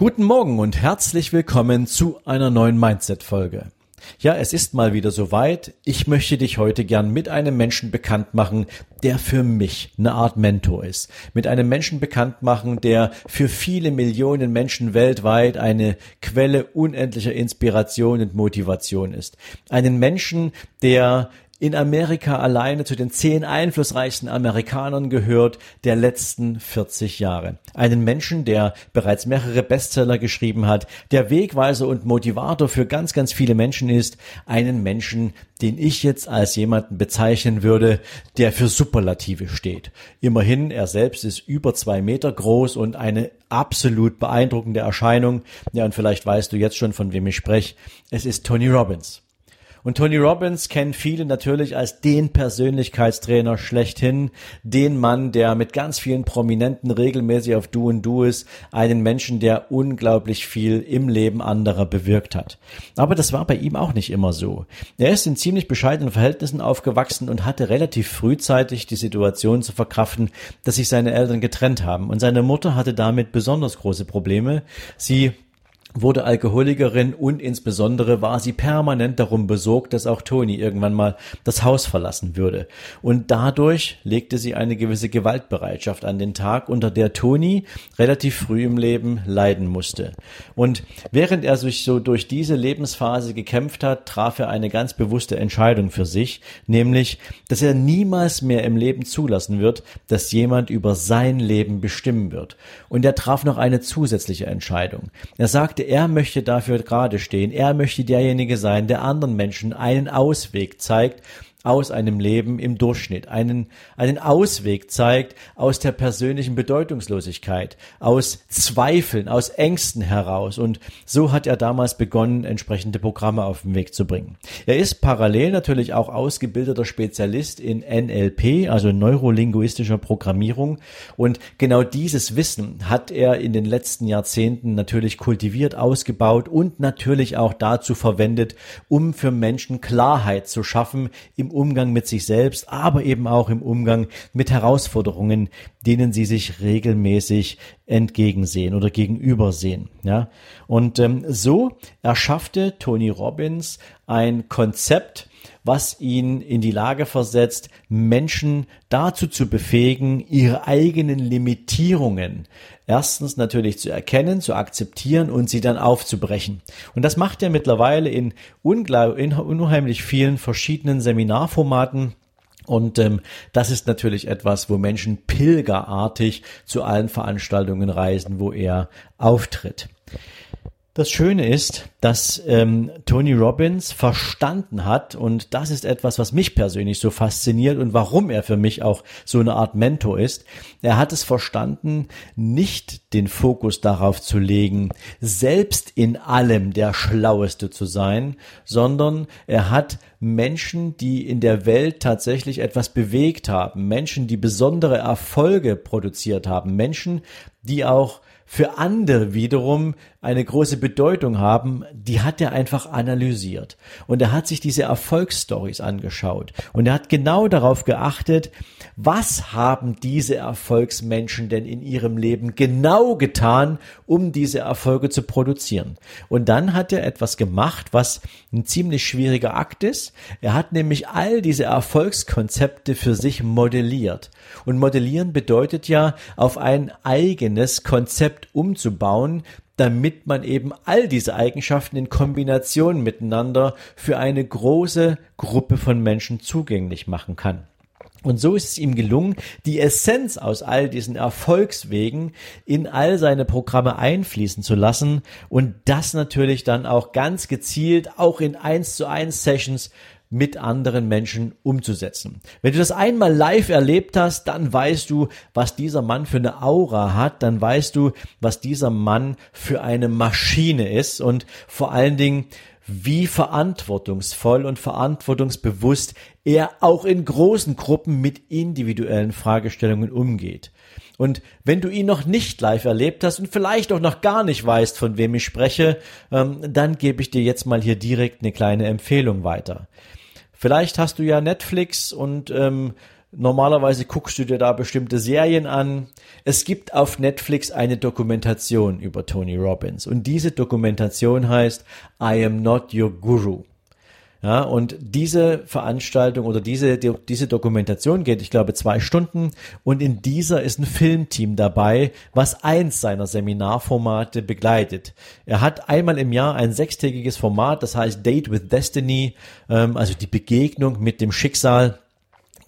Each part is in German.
Guten Morgen und herzlich willkommen zu einer neuen Mindset-Folge. Ja, es ist mal wieder soweit. Ich möchte dich heute gern mit einem Menschen bekannt machen, der für mich eine Art Mentor ist. Mit einem Menschen bekannt machen, der für viele Millionen Menschen weltweit eine Quelle unendlicher Inspiration und Motivation ist. Einen Menschen, der in Amerika alleine zu den zehn einflussreichsten Amerikanern gehört der letzten 40 Jahre. Einen Menschen, der bereits mehrere Bestseller geschrieben hat, der Wegweiser und Motivator für ganz, ganz viele Menschen ist. Einen Menschen, den ich jetzt als jemanden bezeichnen würde, der für Superlative steht. Immerhin, er selbst ist über zwei Meter groß und eine absolut beeindruckende Erscheinung. Ja, und vielleicht weißt du jetzt schon, von wem ich spreche. Es ist Tony Robbins. Und Tony Robbins kennen viele natürlich als den Persönlichkeitstrainer schlechthin, den Mann, der mit ganz vielen Prominenten regelmäßig auf Du und Du ist, einen Menschen, der unglaublich viel im Leben anderer bewirkt hat. Aber das war bei ihm auch nicht immer so. Er ist in ziemlich bescheidenen Verhältnissen aufgewachsen und hatte relativ frühzeitig die Situation zu verkraften, dass sich seine Eltern getrennt haben. Und seine Mutter hatte damit besonders große Probleme. Sie wurde Alkoholikerin und insbesondere war sie permanent darum besorgt, dass auch Toni irgendwann mal das Haus verlassen würde. Und dadurch legte sie eine gewisse Gewaltbereitschaft an den Tag, unter der Toni relativ früh im Leben leiden musste. Und während er sich so durch diese Lebensphase gekämpft hat, traf er eine ganz bewusste Entscheidung für sich, nämlich, dass er niemals mehr im Leben zulassen wird, dass jemand über sein Leben bestimmen wird. Und er traf noch eine zusätzliche Entscheidung. Er sagte, sagte, er möchte dafür gerade stehen, er möchte derjenige sein, der anderen Menschen einen Ausweg zeigt aus einem Leben im Durchschnitt, einen, einen Ausweg zeigt aus der persönlichen Bedeutungslosigkeit, aus Zweifeln, aus Ängsten heraus. Und so hat er damals begonnen, entsprechende Programme auf den Weg zu bringen. Er ist parallel natürlich auch ausgebildeter Spezialist in NLP, also neurolinguistischer Programmierung. Und genau dieses Wissen hat er in den letzten Jahrzehnten natürlich kultiviert, ausgebaut und natürlich auch dazu verwendet, um für Menschen Klarheit zu schaffen im Umgang mit sich selbst, aber eben auch im Umgang mit Herausforderungen, denen sie sich regelmäßig entgegensehen oder gegenübersehen. Ja? Und ähm, so erschaffte Tony Robbins ein Konzept, was ihn in die Lage versetzt, Menschen dazu zu befähigen, ihre eigenen Limitierungen erstens natürlich zu erkennen, zu akzeptieren und sie dann aufzubrechen. Und das macht er mittlerweile in, in unheimlich vielen verschiedenen Seminarformaten. Und ähm, das ist natürlich etwas, wo Menschen pilgerartig zu allen Veranstaltungen reisen, wo er auftritt. Das Schöne ist, dass ähm, Tony Robbins verstanden hat, und das ist etwas, was mich persönlich so fasziniert und warum er für mich auch so eine Art Mentor ist. Er hat es verstanden, nicht den Fokus darauf zu legen, selbst in allem der Schlaueste zu sein, sondern er hat Menschen, die in der Welt tatsächlich etwas bewegt haben, Menschen, die besondere Erfolge produziert haben, Menschen, die auch für andere wiederum eine große Bedeutung haben, die hat er einfach analysiert. Und er hat sich diese Erfolgsstories angeschaut. Und er hat genau darauf geachtet, was haben diese Erfolgsmenschen denn in ihrem Leben genau getan, um diese Erfolge zu produzieren. Und dann hat er etwas gemacht, was ein ziemlich schwieriger Akt ist. Er hat nämlich all diese Erfolgskonzepte für sich modelliert. Und modellieren bedeutet ja, auf ein eigenes Konzept umzubauen, damit man eben all diese Eigenschaften in Kombination miteinander für eine große Gruppe von Menschen zugänglich machen kann. Und so ist es ihm gelungen, die Essenz aus all diesen Erfolgswegen in all seine Programme einfließen zu lassen und das natürlich dann auch ganz gezielt auch in eins zu eins Sessions mit anderen Menschen umzusetzen. Wenn du das einmal live erlebt hast, dann weißt du, was dieser Mann für eine Aura hat, dann weißt du, was dieser Mann für eine Maschine ist und vor allen Dingen, wie verantwortungsvoll und verantwortungsbewusst er auch in großen Gruppen mit individuellen Fragestellungen umgeht. Und wenn du ihn noch nicht live erlebt hast und vielleicht auch noch gar nicht weißt, von wem ich spreche, ähm, dann gebe ich dir jetzt mal hier direkt eine kleine Empfehlung weiter. Vielleicht hast du ja Netflix und ähm, Normalerweise guckst du dir da bestimmte Serien an. Es gibt auf Netflix eine Dokumentation über Tony Robbins und diese Dokumentation heißt I am not your guru. Ja, und diese Veranstaltung oder diese, die, diese Dokumentation geht, ich glaube, zwei Stunden und in dieser ist ein Filmteam dabei, was eins seiner Seminarformate begleitet. Er hat einmal im Jahr ein sechstägiges Format, das heißt Date with Destiny, ähm, also die Begegnung mit dem Schicksal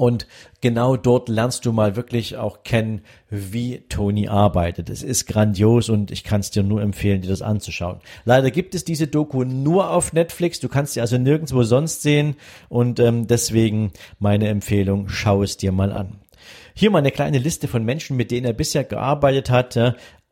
und genau dort lernst du mal wirklich auch kennen, wie Tony arbeitet. Es ist grandios und ich kann es dir nur empfehlen, dir das anzuschauen. Leider gibt es diese Doku nur auf Netflix. Du kannst sie also nirgendwo sonst sehen und ähm, deswegen meine Empfehlung, schau es dir mal an. Hier mal eine kleine Liste von Menschen, mit denen er bisher gearbeitet hat.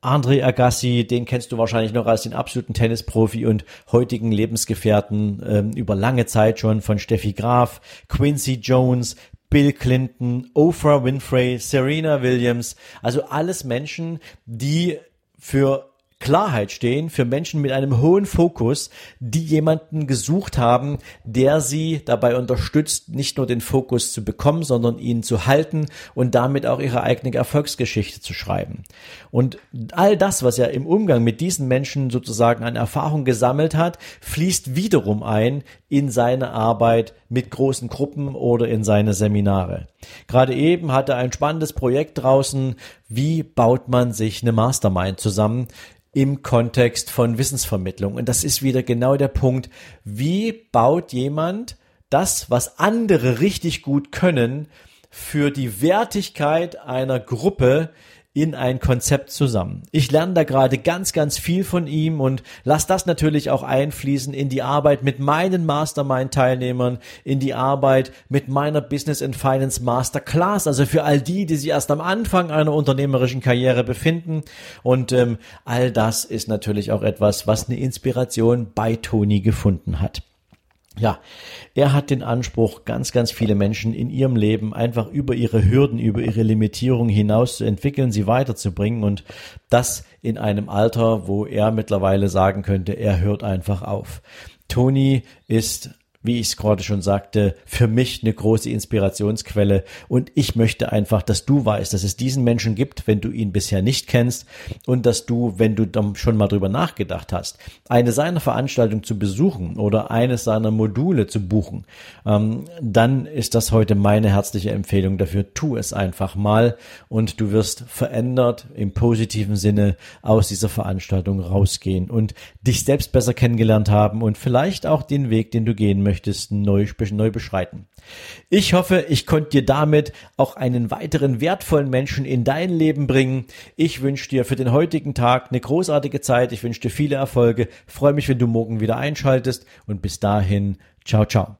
André Agassi, den kennst du wahrscheinlich noch als den absoluten Tennisprofi und heutigen Lebensgefährten ähm, über lange Zeit schon von Steffi Graf, Quincy Jones, Bill Clinton, Oprah Winfrey, Serena Williams, also alles Menschen, die für Klarheit stehen für Menschen mit einem hohen Fokus, die jemanden gesucht haben, der sie dabei unterstützt, nicht nur den Fokus zu bekommen, sondern ihn zu halten und damit auch ihre eigene Erfolgsgeschichte zu schreiben. Und all das, was er im Umgang mit diesen Menschen sozusagen an Erfahrung gesammelt hat, fließt wiederum ein in seine Arbeit mit großen Gruppen oder in seine Seminare. Gerade eben hat er ein spannendes Projekt draußen. Wie baut man sich eine Mastermind zusammen? Im Kontext von Wissensvermittlung. Und das ist wieder genau der Punkt, wie baut jemand das, was andere richtig gut können, für die Wertigkeit einer Gruppe in ein Konzept zusammen. Ich lerne da gerade ganz, ganz viel von ihm und lasse das natürlich auch einfließen in die Arbeit mit meinen Mastermind-Teilnehmern, in die Arbeit mit meiner Business and Finance Masterclass, also für all die, die sich erst am Anfang einer unternehmerischen Karriere befinden. Und ähm, all das ist natürlich auch etwas, was eine Inspiration bei Toni gefunden hat. Ja, er hat den Anspruch, ganz, ganz viele Menschen in ihrem Leben einfach über ihre Hürden, über ihre Limitierungen hinaus zu entwickeln, sie weiterzubringen und das in einem Alter, wo er mittlerweile sagen könnte, er hört einfach auf. Tony ist wie ich es gerade schon sagte, für mich eine große Inspirationsquelle. Und ich möchte einfach, dass du weißt, dass es diesen Menschen gibt, wenn du ihn bisher nicht kennst und dass du, wenn du schon mal drüber nachgedacht hast, eine seiner Veranstaltungen zu besuchen oder eines seiner Module zu buchen, ähm, dann ist das heute meine herzliche Empfehlung dafür. Tu es einfach mal und du wirst verändert im positiven Sinne aus dieser Veranstaltung rausgehen und dich selbst besser kennengelernt haben und vielleicht auch den Weg, den du gehen möchtest, möchtest, neu, neu beschreiten. Ich hoffe, ich konnte dir damit auch einen weiteren wertvollen Menschen in dein Leben bringen. Ich wünsche dir für den heutigen Tag eine großartige Zeit. Ich wünsche dir viele Erfolge. freue mich, wenn du morgen wieder einschaltest und bis dahin, ciao, ciao.